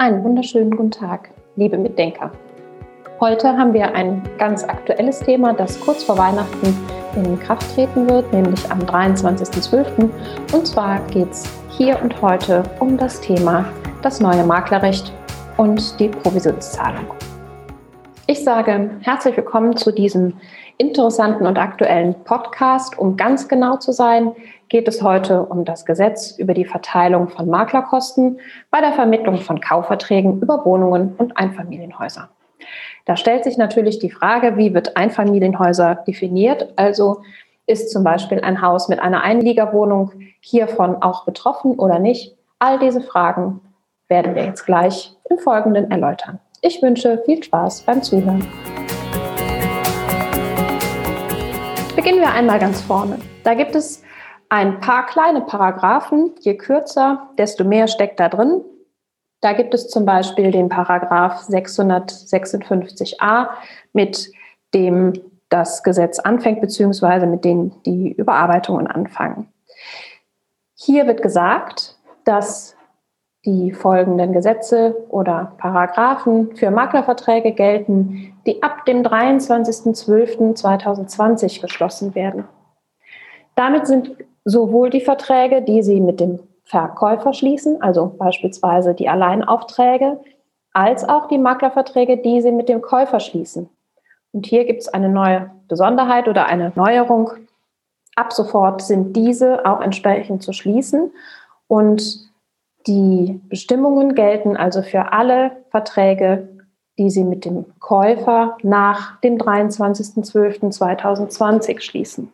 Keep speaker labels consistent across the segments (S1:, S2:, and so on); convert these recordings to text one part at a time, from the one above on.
S1: Einen wunderschönen guten Tag, liebe Mitdenker. Heute haben wir ein ganz aktuelles Thema, das kurz vor Weihnachten in Kraft treten wird, nämlich am 23.12. Und zwar geht es hier und heute um das Thema das neue Maklerrecht und die Provisionszahlung. Ich sage herzlich willkommen zu diesem interessanten und aktuellen Podcast. Um ganz genau zu sein, geht es heute um das Gesetz über die Verteilung von Maklerkosten bei der Vermittlung von Kaufverträgen über Wohnungen und Einfamilienhäuser. Da stellt sich natürlich die Frage, wie wird Einfamilienhäuser definiert? Also ist zum Beispiel ein Haus mit einer Einliegerwohnung hiervon auch betroffen oder nicht? All diese Fragen werden wir jetzt gleich im Folgenden erläutern. Ich wünsche viel Spaß beim Zuhören. Beginnen wir einmal ganz vorne. Da gibt es ein paar kleine Paragraphen. Je kürzer, desto mehr steckt da drin. Da gibt es zum Beispiel den Paragraph 656a, mit dem das Gesetz anfängt, beziehungsweise mit dem die Überarbeitungen anfangen. Hier wird gesagt, dass die folgenden Gesetze oder Paragraphen für Maklerverträge gelten, die ab dem 23.12.2020 geschlossen werden. Damit sind sowohl die Verträge, die Sie mit dem Verkäufer schließen, also beispielsweise die Alleinaufträge, als auch die Maklerverträge, die Sie mit dem Käufer schließen. Und hier gibt es eine neue Besonderheit oder eine Neuerung. Ab sofort sind diese auch entsprechend zu schließen und die Bestimmungen gelten also für alle Verträge, die Sie mit dem Käufer nach dem 23.12.2020 schließen.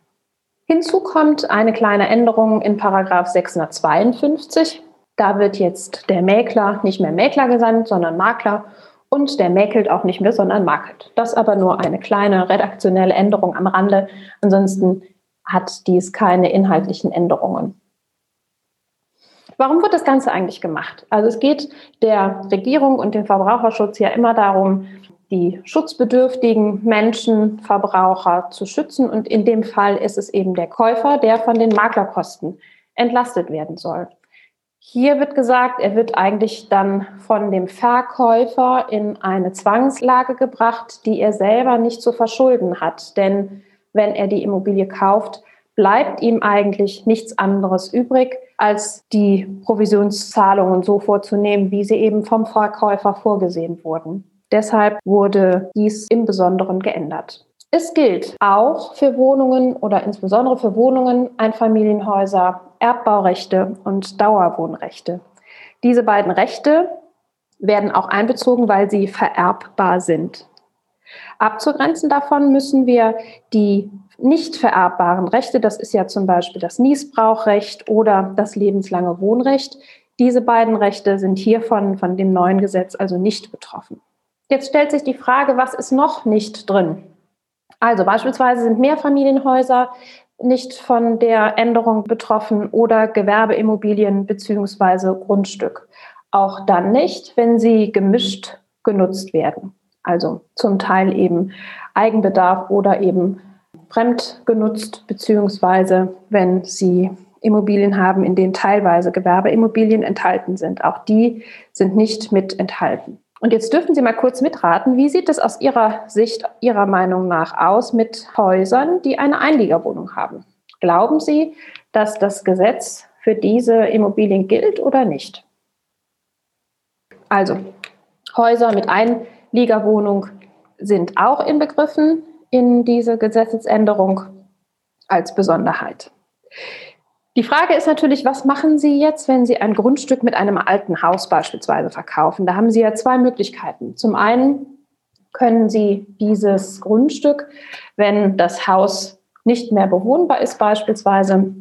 S1: Hinzu kommt eine kleine Änderung in Paragraph 652. Da wird jetzt der Mäkler nicht mehr Mäkler gesandt, sondern Makler und der mäkelt auch nicht mehr, sondern makelt. Das aber nur eine kleine redaktionelle Änderung am Rande. Ansonsten hat dies keine inhaltlichen Änderungen. Warum wird das Ganze eigentlich gemacht? Also es geht der Regierung und dem Verbraucherschutz ja immer darum, die schutzbedürftigen Menschen, Verbraucher zu schützen. Und in dem Fall ist es eben der Käufer, der von den Maklerkosten entlastet werden soll. Hier wird gesagt, er wird eigentlich dann von dem Verkäufer in eine Zwangslage gebracht, die er selber nicht zu verschulden hat. Denn wenn er die Immobilie kauft, bleibt ihm eigentlich nichts anderes übrig, als die Provisionszahlungen so vorzunehmen, wie sie eben vom Verkäufer vorgesehen wurden. Deshalb wurde dies im Besonderen geändert. Es gilt auch für Wohnungen oder insbesondere für Wohnungen, Einfamilienhäuser, Erbbaurechte und Dauerwohnrechte. Diese beiden Rechte werden auch einbezogen, weil sie vererbbar sind. Abzugrenzen davon müssen wir die nicht vererbbaren Rechte, das ist ja zum Beispiel das Niesbrauchrecht oder das lebenslange Wohnrecht. Diese beiden Rechte sind hiervon von dem neuen Gesetz also nicht betroffen. Jetzt stellt sich die Frage, was ist noch nicht drin? Also beispielsweise sind Mehrfamilienhäuser nicht von der Änderung betroffen oder Gewerbeimmobilien bzw. Grundstück. Auch dann nicht, wenn sie gemischt genutzt werden. Also zum Teil eben Eigenbedarf oder eben fremd genutzt, beziehungsweise wenn sie Immobilien haben, in denen teilweise Gewerbeimmobilien enthalten sind. Auch die sind nicht mit enthalten. Und jetzt dürfen Sie mal kurz mitraten, wie sieht es aus Ihrer Sicht, Ihrer Meinung nach aus mit Häusern, die eine Einliegerwohnung haben? Glauben Sie, dass das Gesetz für diese Immobilien gilt oder nicht? Also, Häuser mit Einliegerwohnung sind auch inbegriffen in diese Gesetzesänderung als Besonderheit. Die Frage ist natürlich, was machen Sie jetzt, wenn Sie ein Grundstück mit einem alten Haus beispielsweise verkaufen? Da haben Sie ja zwei Möglichkeiten. Zum einen können Sie dieses Grundstück, wenn das Haus nicht mehr bewohnbar ist beispielsweise,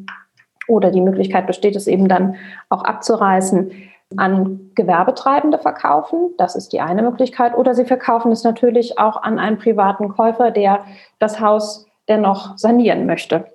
S1: oder die Möglichkeit besteht es eben dann auch abzureißen, an Gewerbetreibende verkaufen. Das ist die eine Möglichkeit. Oder Sie verkaufen es natürlich auch an einen privaten Käufer, der das Haus dennoch sanieren möchte.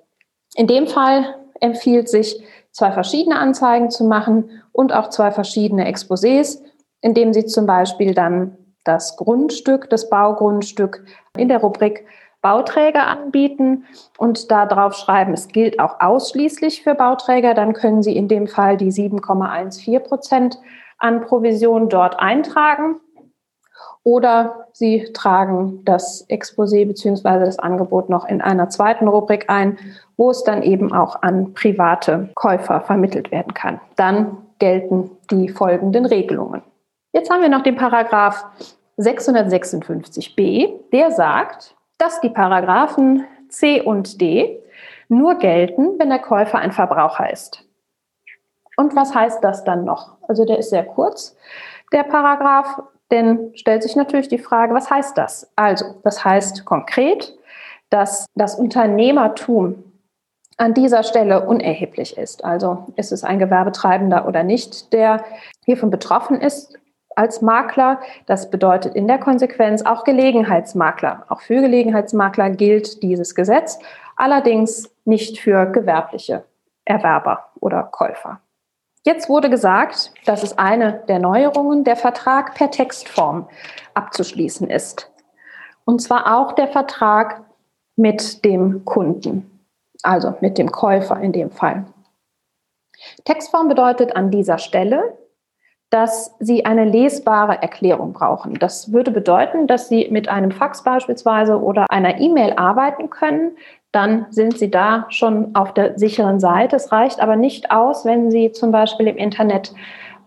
S1: In dem Fall empfiehlt sich, zwei verschiedene Anzeigen zu machen und auch zwei verschiedene Exposés, indem Sie zum Beispiel dann das Grundstück, das Baugrundstück in der Rubrik Bauträger anbieten und da drauf schreiben, es gilt auch ausschließlich für Bauträger, dann können Sie in dem Fall die 7,14 Prozent an Provision dort eintragen oder Sie tragen das Exposé bzw. das Angebot noch in einer zweiten Rubrik ein, wo es dann eben auch an private Käufer vermittelt werden kann. Dann gelten die folgenden Regelungen. Jetzt haben wir noch den Paragraph 656b, der sagt, dass die Paragraphen C und D nur gelten, wenn der Käufer ein Verbraucher ist. Und was heißt das dann noch? Also der ist sehr kurz, der Paragraph, denn stellt sich natürlich die Frage, was heißt das? Also, das heißt konkret, dass das Unternehmertum an dieser Stelle unerheblich ist. Also ist es ein Gewerbetreibender oder nicht, der hiervon betroffen ist als Makler. Das bedeutet in der Konsequenz auch Gelegenheitsmakler. Auch für Gelegenheitsmakler gilt dieses Gesetz, allerdings nicht für gewerbliche Erwerber oder Käufer. Jetzt wurde gesagt, dass es eine der Neuerungen der Vertrag per Textform abzuschließen ist. Und zwar auch der Vertrag mit dem Kunden, also mit dem Käufer in dem Fall. Textform bedeutet an dieser Stelle, dass Sie eine lesbare Erklärung brauchen. Das würde bedeuten, dass Sie mit einem Fax beispielsweise oder einer E-Mail arbeiten können, dann sind Sie da schon auf der sicheren Seite. Es reicht aber nicht aus, wenn Sie zum Beispiel im Internet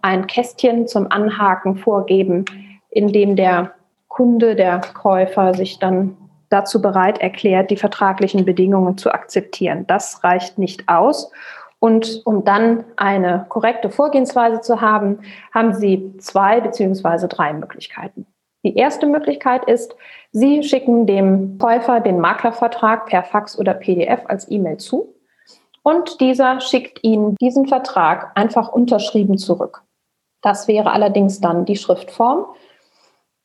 S1: ein Kästchen zum Anhaken vorgeben, in dem der Kunde, der Käufer sich dann dazu bereit erklärt, die vertraglichen Bedingungen zu akzeptieren. Das reicht nicht aus. Und um dann eine korrekte Vorgehensweise zu haben, haben Sie zwei beziehungsweise drei Möglichkeiten. Die erste Möglichkeit ist, Sie schicken dem Käufer den Maklervertrag per Fax oder PDF als E-Mail zu und dieser schickt Ihnen diesen Vertrag einfach unterschrieben zurück. Das wäre allerdings dann die Schriftform.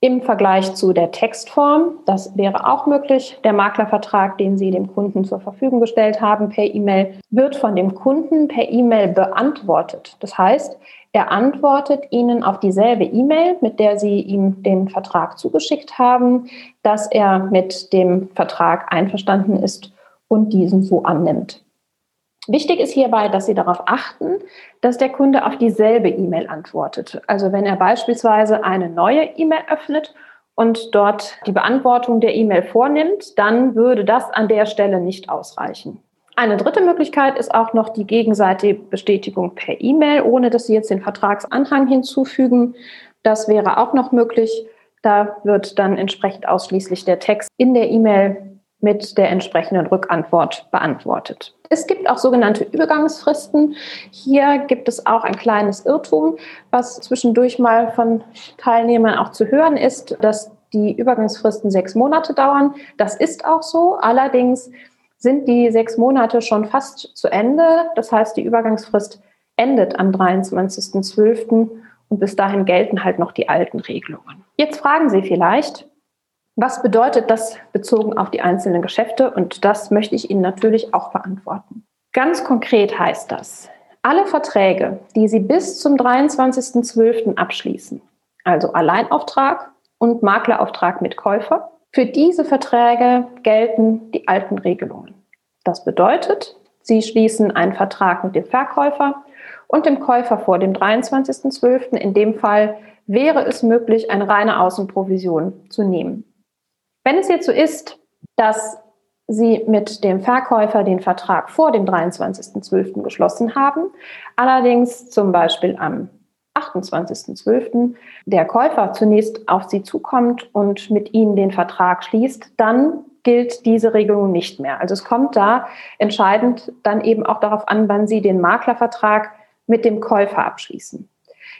S1: Im Vergleich zu der Textform, das wäre auch möglich. Der Maklervertrag, den Sie dem Kunden zur Verfügung gestellt haben per E-Mail, wird von dem Kunden per E-Mail beantwortet. Das heißt, er antwortet Ihnen auf dieselbe E-Mail, mit der Sie ihm den Vertrag zugeschickt haben, dass er mit dem Vertrag einverstanden ist und diesen so annimmt. Wichtig ist hierbei, dass Sie darauf achten, dass der Kunde auf dieselbe E-Mail antwortet. Also wenn er beispielsweise eine neue E-Mail öffnet und dort die Beantwortung der E-Mail vornimmt, dann würde das an der Stelle nicht ausreichen. Eine dritte Möglichkeit ist auch noch die gegenseitige Bestätigung per E-Mail, ohne dass Sie jetzt den Vertragsanhang hinzufügen. Das wäre auch noch möglich. Da wird dann entsprechend ausschließlich der Text in der E-Mail mit der entsprechenden Rückantwort beantwortet. Es gibt auch sogenannte Übergangsfristen. Hier gibt es auch ein kleines Irrtum, was zwischendurch mal von Teilnehmern auch zu hören ist, dass die Übergangsfristen sechs Monate dauern. Das ist auch so. Allerdings sind die sechs Monate schon fast zu Ende. Das heißt, die Übergangsfrist endet am 23.12. und bis dahin gelten halt noch die alten Regelungen. Jetzt fragen Sie vielleicht, was bedeutet das bezogen auf die einzelnen Geschäfte? Und das möchte ich Ihnen natürlich auch beantworten. Ganz konkret heißt das, alle Verträge, die Sie bis zum 23.12. abschließen, also Alleinauftrag und Maklerauftrag mit Käufer, für diese Verträge gelten die alten Regelungen. Das bedeutet, Sie schließen einen Vertrag mit dem Verkäufer und dem Käufer vor dem 23.12. In dem Fall wäre es möglich, eine reine Außenprovision zu nehmen. Wenn es jetzt so ist, dass Sie mit dem Verkäufer den Vertrag vor dem 23.12. geschlossen haben, allerdings zum Beispiel am 28.12. der Käufer zunächst auf Sie zukommt und mit Ihnen den Vertrag schließt, dann gilt diese Regelung nicht mehr. Also es kommt da entscheidend dann eben auch darauf an, wann Sie den Maklervertrag mit dem Käufer abschließen.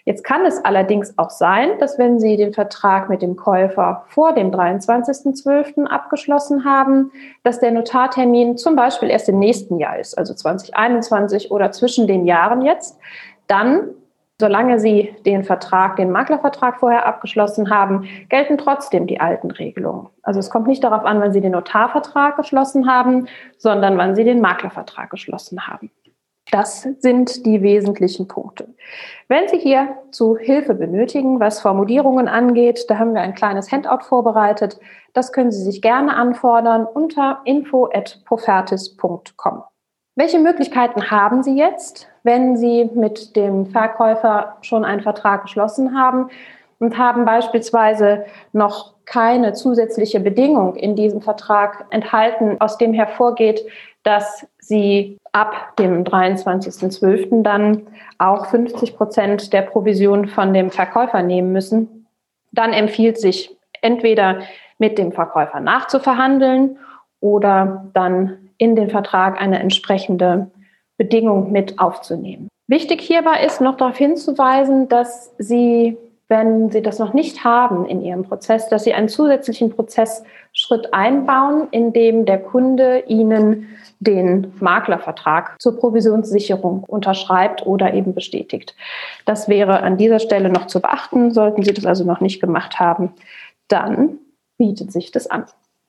S1: Jetzt kann es allerdings auch sein, dass wenn Sie den Vertrag mit dem Käufer vor dem 23.12. abgeschlossen haben, dass der Notartermin zum Beispiel erst im nächsten Jahr ist, also 2021 oder zwischen den Jahren jetzt, dann Solange Sie den Vertrag, den Maklervertrag vorher abgeschlossen haben, gelten trotzdem die alten Regelungen. Also es kommt nicht darauf an, wann Sie den Notarvertrag geschlossen haben, sondern wann Sie den Maklervertrag geschlossen haben. Das sind die wesentlichen Punkte. Wenn Sie hier zu Hilfe benötigen, was Formulierungen angeht, da haben wir ein kleines Handout vorbereitet. Das können Sie sich gerne anfordern unter info.profertis.com. Welche Möglichkeiten haben Sie jetzt, wenn Sie mit dem Verkäufer schon einen Vertrag geschlossen haben und haben beispielsweise noch keine zusätzliche Bedingung in diesem Vertrag enthalten, aus dem hervorgeht, dass Sie ab dem 23.12. dann auch 50 Prozent der Provision von dem Verkäufer nehmen müssen, dann empfiehlt sich entweder mit dem Verkäufer nachzuverhandeln oder dann in den Vertrag eine entsprechende Bedingung mit aufzunehmen. Wichtig hierbei ist noch darauf hinzuweisen, dass Sie wenn Sie das noch nicht haben in Ihrem Prozess, dass Sie einen zusätzlichen Prozessschritt einbauen, in dem der Kunde Ihnen den Maklervertrag zur Provisionssicherung unterschreibt oder eben bestätigt. Das wäre an dieser Stelle noch zu beachten. Sollten Sie das also noch nicht gemacht haben, dann bietet sich das an.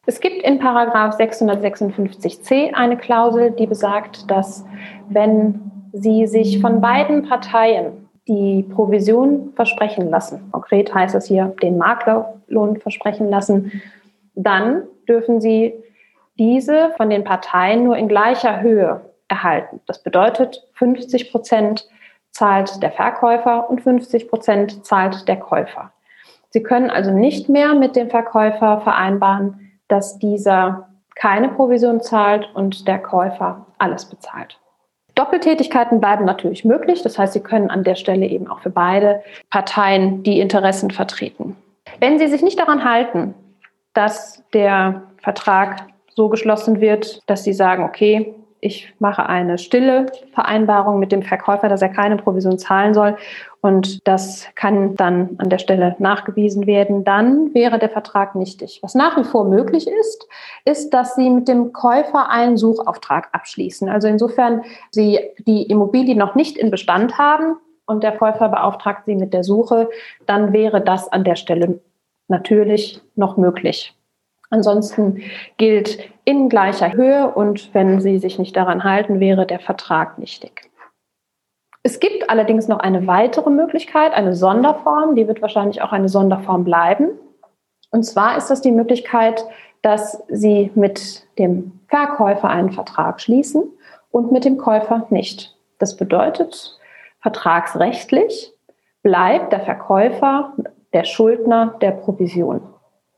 S1: Es gibt in Paragraph 656c eine Klausel, die besagt, dass wenn Sie sich von beiden Parteien die Provision versprechen lassen. Konkret heißt es hier den Maklerlohn versprechen lassen. Dann dürfen Sie diese von den Parteien nur in gleicher Höhe erhalten. Das bedeutet, 50 Prozent zahlt der Verkäufer und 50 Prozent zahlt der Käufer. Sie können also nicht mehr mit dem Verkäufer vereinbaren, dass dieser keine Provision zahlt und der Käufer alles bezahlt. Doppeltätigkeiten bleiben natürlich möglich. Das heißt, Sie können an der Stelle eben auch für beide Parteien die Interessen vertreten. Wenn Sie sich nicht daran halten, dass der Vertrag so geschlossen wird, dass Sie sagen, okay, ich mache eine stille Vereinbarung mit dem Verkäufer, dass er keine Provision zahlen soll. Und das kann dann an der Stelle nachgewiesen werden. Dann wäre der Vertrag nichtig. Was nach wie vor möglich ist, ist, dass Sie mit dem Käufer einen Suchauftrag abschließen. Also insofern Sie die Immobilie noch nicht in Bestand haben und der Käufer beauftragt Sie mit der Suche, dann wäre das an der Stelle natürlich noch möglich. Ansonsten gilt in gleicher Höhe und wenn Sie sich nicht daran halten, wäre der Vertrag nichtig. Es gibt allerdings noch eine weitere Möglichkeit, eine Sonderform, die wird wahrscheinlich auch eine Sonderform bleiben. Und zwar ist das die Möglichkeit, dass Sie mit dem Verkäufer einen Vertrag schließen und mit dem Käufer nicht. Das bedeutet, vertragsrechtlich bleibt der Verkäufer der Schuldner der Provision.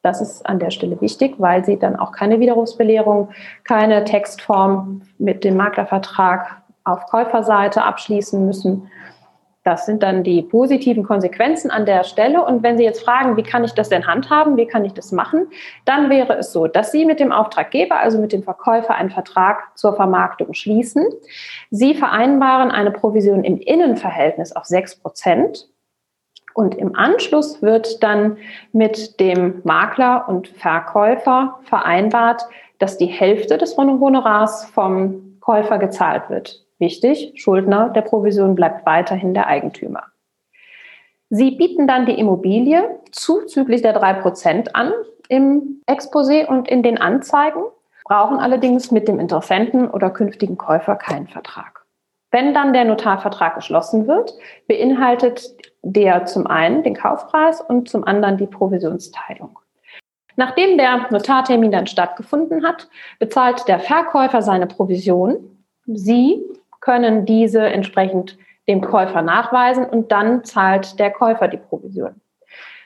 S1: Das ist an der Stelle wichtig, weil Sie dann auch keine Widerrufsbelehrung, keine Textform mit dem Maklervertrag auf Käuferseite abschließen müssen. Das sind dann die positiven Konsequenzen an der Stelle. Und wenn Sie jetzt fragen, wie kann ich das denn handhaben, wie kann ich das machen, dann wäre es so, dass Sie mit dem Auftraggeber, also mit dem Verkäufer, einen Vertrag zur Vermarktung schließen. Sie vereinbaren eine Provision im Innenverhältnis auf 6 Prozent. Und im Anschluss wird dann mit dem Makler und Verkäufer vereinbart, dass die Hälfte des Honorars vom Käufer gezahlt wird. Wichtig, Schuldner der Provision bleibt weiterhin der Eigentümer. Sie bieten dann die Immobilie zuzüglich der 3% an im Exposé und in den Anzeigen, brauchen allerdings mit dem Interessenten oder künftigen Käufer keinen Vertrag. Wenn dann der Notarvertrag geschlossen wird, beinhaltet der zum einen den Kaufpreis und zum anderen die Provisionsteilung. Nachdem der Notartermin dann stattgefunden hat, bezahlt der Verkäufer seine Provision. Sie können diese entsprechend dem Käufer nachweisen und dann zahlt der Käufer die Provision.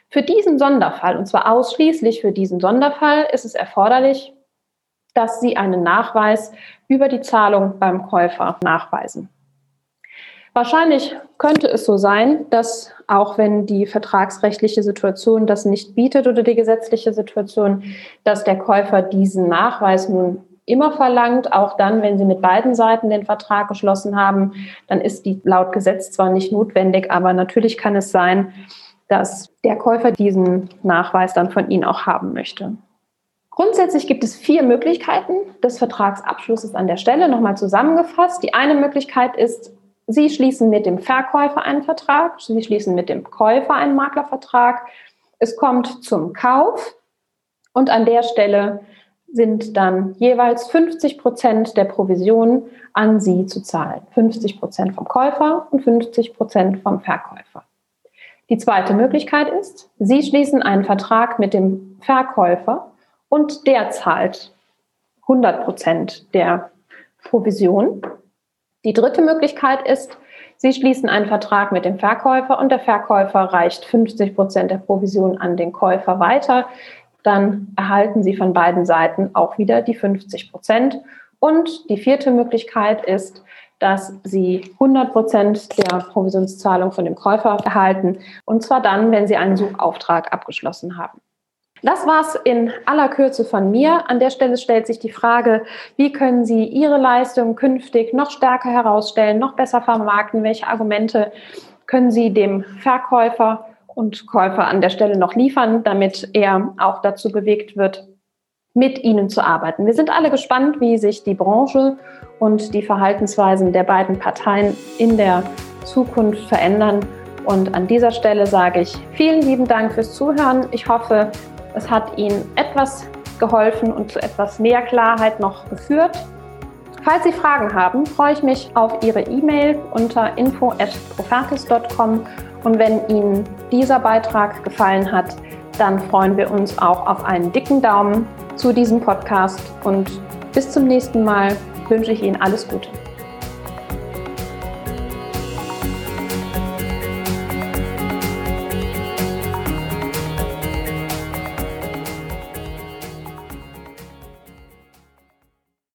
S1: Für diesen Sonderfall, und zwar ausschließlich für diesen Sonderfall, ist es erforderlich, dass Sie einen Nachweis über die Zahlung beim Käufer nachweisen. Wahrscheinlich könnte es so sein, dass auch wenn die vertragsrechtliche Situation das nicht bietet oder die gesetzliche Situation, dass der Käufer diesen Nachweis nun immer verlangt, auch dann, wenn Sie mit beiden Seiten den Vertrag geschlossen haben, dann ist die laut Gesetz zwar nicht notwendig, aber natürlich kann es sein, dass der Käufer diesen Nachweis dann von Ihnen auch haben möchte. Grundsätzlich gibt es vier Möglichkeiten des Vertragsabschlusses an der Stelle. Nochmal zusammengefasst. Die eine Möglichkeit ist, Sie schließen mit dem Verkäufer einen Vertrag, Sie schließen mit dem Käufer einen Maklervertrag. Es kommt zum Kauf und an der Stelle sind dann jeweils 50 Prozent der Provision an Sie zu zahlen. 50 Prozent vom Käufer und 50 Prozent vom Verkäufer. Die zweite Möglichkeit ist, Sie schließen einen Vertrag mit dem Verkäufer und der zahlt 100 Prozent der Provision. Die dritte Möglichkeit ist, Sie schließen einen Vertrag mit dem Verkäufer und der Verkäufer reicht 50 Prozent der Provision an den Käufer weiter. Dann erhalten Sie von beiden Seiten auch wieder die 50 Prozent. Und die vierte Möglichkeit ist, dass Sie 100 Prozent der Provisionszahlung von dem Käufer erhalten. Und zwar dann, wenn Sie einen Suchauftrag abgeschlossen haben. Das war's in aller Kürze von mir. An der Stelle stellt sich die Frage, wie können Sie Ihre Leistung künftig noch stärker herausstellen, noch besser vermarkten? Welche Argumente können Sie dem Verkäufer und Käufer an der Stelle noch liefern, damit er auch dazu bewegt wird, mit Ihnen zu arbeiten? Wir sind alle gespannt, wie sich die Branche und die Verhaltensweisen der beiden Parteien in der Zukunft verändern. Und an dieser Stelle sage ich vielen lieben Dank fürs Zuhören. Ich hoffe, es hat Ihnen etwas geholfen und zu etwas mehr Klarheit noch geführt. Falls Sie Fragen haben, freue ich mich auf Ihre E-Mail unter info@profertis.com und wenn Ihnen dieser Beitrag gefallen hat, dann freuen wir uns auch auf einen dicken Daumen zu diesem Podcast und bis zum nächsten Mal wünsche ich Ihnen alles Gute.